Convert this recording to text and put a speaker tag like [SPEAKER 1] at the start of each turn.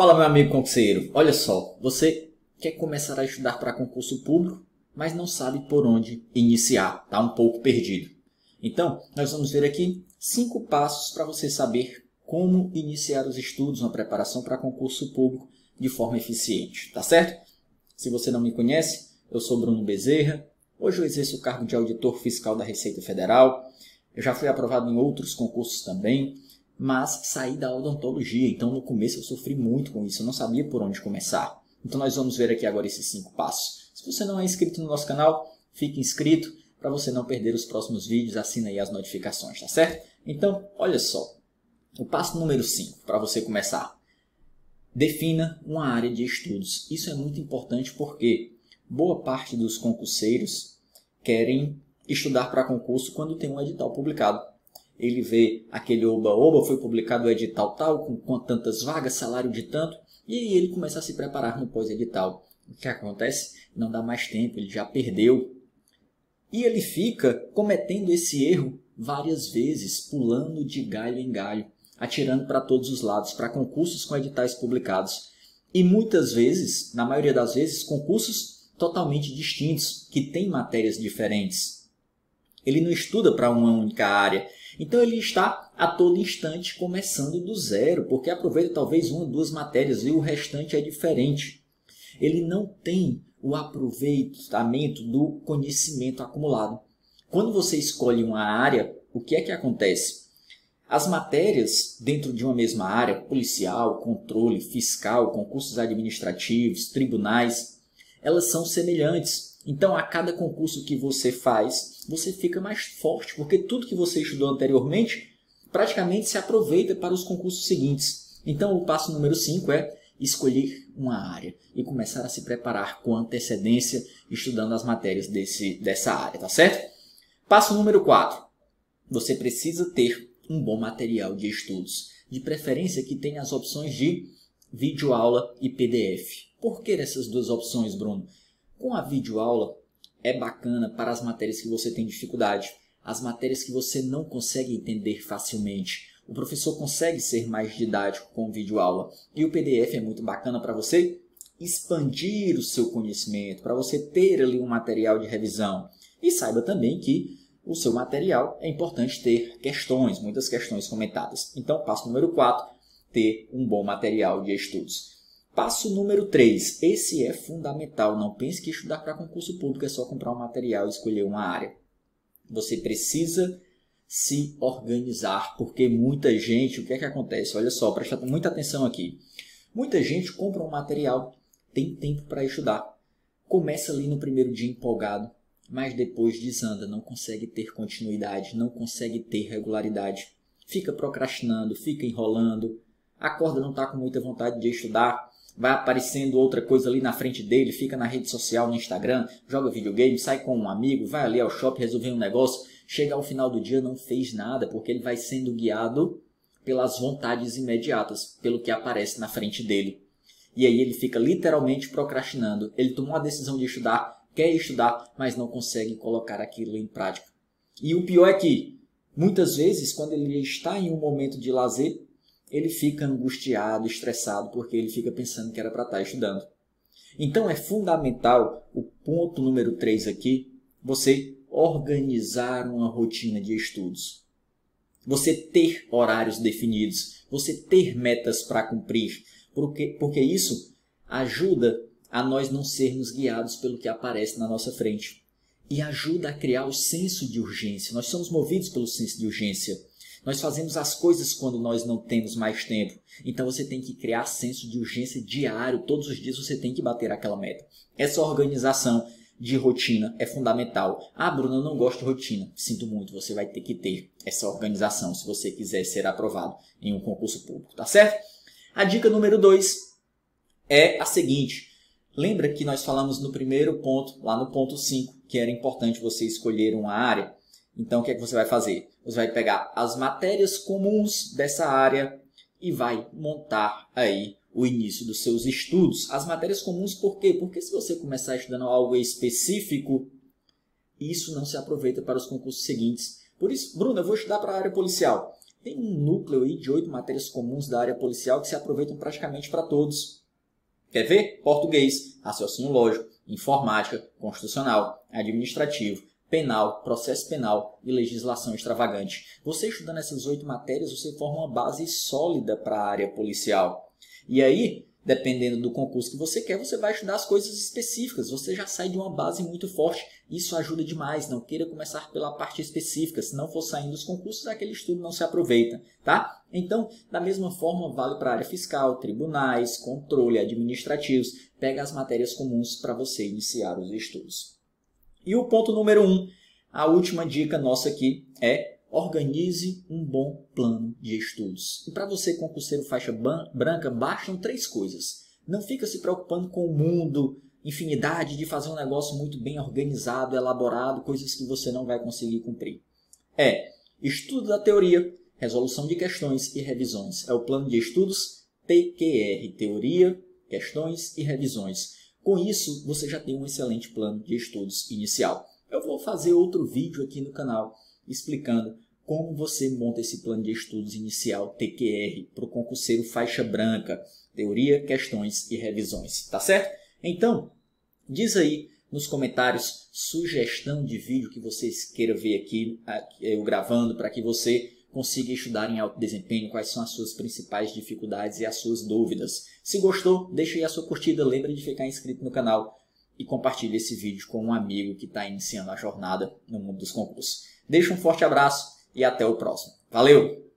[SPEAKER 1] Fala, meu amigo concurseiro. Olha só, você quer começar a estudar para concurso público, mas não sabe por onde iniciar, está um pouco perdido. Então, nós vamos ver aqui cinco passos para você saber como iniciar os estudos, uma preparação para concurso público de forma eficiente, tá certo? Se você não me conhece, eu sou Bruno Bezerra. Hoje eu exerço o cargo de auditor fiscal da Receita Federal. Eu já fui aprovado em outros concursos também mas saí da odontologia, então no começo eu sofri muito com isso, eu não sabia por onde começar. Então nós vamos ver aqui agora esses cinco passos. Se você não é inscrito no nosso canal, fique inscrito para você não perder os próximos vídeos, assina aí as notificações, tá certo? Então, olha só, o passo número 5 para você começar. Defina uma área de estudos. Isso é muito importante porque boa parte dos concurseiros querem estudar para concurso quando tem um edital publicado ele vê aquele oba-oba, foi publicado o edital tal, com, com tantas vagas, salário de tanto, e aí ele começa a se preparar no pós-edital. O que acontece? Não dá mais tempo, ele já perdeu. E ele fica cometendo esse erro várias vezes, pulando de galho em galho, atirando para todos os lados, para concursos com editais publicados. E muitas vezes, na maioria das vezes, concursos totalmente distintos, que têm matérias diferentes. Ele não estuda para uma única área, então ele está a todo instante começando do zero, porque aproveita talvez uma ou duas matérias e o restante é diferente. Ele não tem o aproveitamento do conhecimento acumulado. Quando você escolhe uma área, o que é que acontece? As matérias dentro de uma mesma área, policial, controle, fiscal, concursos administrativos, tribunais, elas são semelhantes. Então, a cada concurso que você faz, você fica mais forte, porque tudo que você estudou anteriormente praticamente se aproveita para os concursos seguintes. Então, o passo número 5 é escolher uma área e começar a se preparar com antecedência, estudando as matérias desse, dessa área, tá certo? Passo número 4. Você precisa ter um bom material de estudos, de preferência que tenha as opções de videoaula e PDF. Por que essas duas opções, Bruno? Com a videoaula é bacana para as matérias que você tem dificuldade, as matérias que você não consegue entender facilmente. O professor consegue ser mais didático com videoaula e o PDF é muito bacana para você expandir o seu conhecimento, para você ter ali um material de revisão. E saiba também que o seu material é importante ter questões, muitas questões comentadas. Então, passo número 4, ter um bom material de estudos. Passo número 3. Esse é fundamental. Não pense que estudar para concurso público é só comprar um material e escolher uma área. Você precisa se organizar, porque muita gente, o que é que acontece? Olha só, presta muita atenção aqui. Muita gente compra um material, tem tempo para estudar. Começa ali no primeiro dia empolgado, mas depois desanda, não consegue ter continuidade, não consegue ter regularidade. Fica procrastinando, fica enrolando, acorda não está com muita vontade de estudar, vai aparecendo outra coisa ali na frente dele, fica na rede social, no Instagram, joga videogame, sai com um amigo, vai ali ao shopping resolver um negócio, chega ao final do dia não fez nada, porque ele vai sendo guiado pelas vontades imediatas, pelo que aparece na frente dele. E aí ele fica literalmente procrastinando. Ele tomou a decisão de estudar, quer estudar, mas não consegue colocar aquilo em prática. E o pior é que, muitas vezes, quando ele está em um momento de lazer, ele fica angustiado, estressado, porque ele fica pensando que era para estar tá estudando. Então é fundamental o ponto número 3 aqui, você organizar uma rotina de estudos. Você ter horários definidos, você ter metas para cumprir, porque, porque isso ajuda a nós não sermos guiados pelo que aparece na nossa frente e ajuda a criar o senso de urgência. Nós somos movidos pelo senso de urgência. Nós fazemos as coisas quando nós não temos mais tempo. Então você tem que criar senso de urgência diário. Todos os dias você tem que bater aquela meta. Essa organização de rotina é fundamental. Ah, Bruno, eu não gosto de rotina. Sinto muito, você vai ter que ter essa organização se você quiser ser aprovado em um concurso público, tá certo? A dica número 2 é a seguinte. Lembra que nós falamos no primeiro ponto, lá no ponto 5, que era importante você escolher uma área? Então, o que é que você vai fazer? Você vai pegar as matérias comuns dessa área e vai montar aí o início dos seus estudos. As matérias comuns, por quê? Porque se você começar estudando algo específico, isso não se aproveita para os concursos seguintes. Por isso, Bruno, eu vou estudar para a área policial. tem um núcleo aí de oito matérias comuns da área policial que se aproveitam praticamente para todos. Quer ver? Português, raciocínio lógico, informática, constitucional, administrativo, penal, processo penal e legislação extravagante. Você estudando essas oito matérias, você forma uma base sólida para a área policial. E aí, dependendo do concurso que você quer, você vai estudar as coisas específicas. Você já sai de uma base muito forte. Isso ajuda demais. Não queira começar pela parte específica. Se não for saindo dos concursos, aquele estudo não se aproveita, tá? Então, da mesma forma, vale para a área fiscal, tribunais, controle, administrativos. Pega as matérias comuns para você iniciar os estudos. E o ponto número um, a última dica nossa aqui é organize um bom plano de estudos. E para você, concurseiro faixa branca, bastam três coisas. Não fica se preocupando com o mundo, infinidade de fazer um negócio muito bem organizado, elaborado, coisas que você não vai conseguir cumprir. É estudo da teoria, resolução de questões e revisões. É o plano de estudos PQR, teoria, questões e revisões. Com isso, você já tem um excelente plano de estudos inicial. Eu vou fazer outro vídeo aqui no canal explicando como você monta esse plano de estudos inicial TQR para o concurseiro faixa branca, teoria, questões e revisões, tá certo? Então, diz aí nos comentários sugestão de vídeo que vocês queiram ver aqui, eu gravando, para que você consiga estudar em alto desempenho, quais são as suas principais dificuldades e as suas dúvidas. Se gostou, deixa aí a sua curtida, lembre de ficar inscrito no canal e compartilhe esse vídeo com um amigo que está iniciando a jornada no mundo dos concursos. Deixa um forte abraço e até o próximo. Valeu!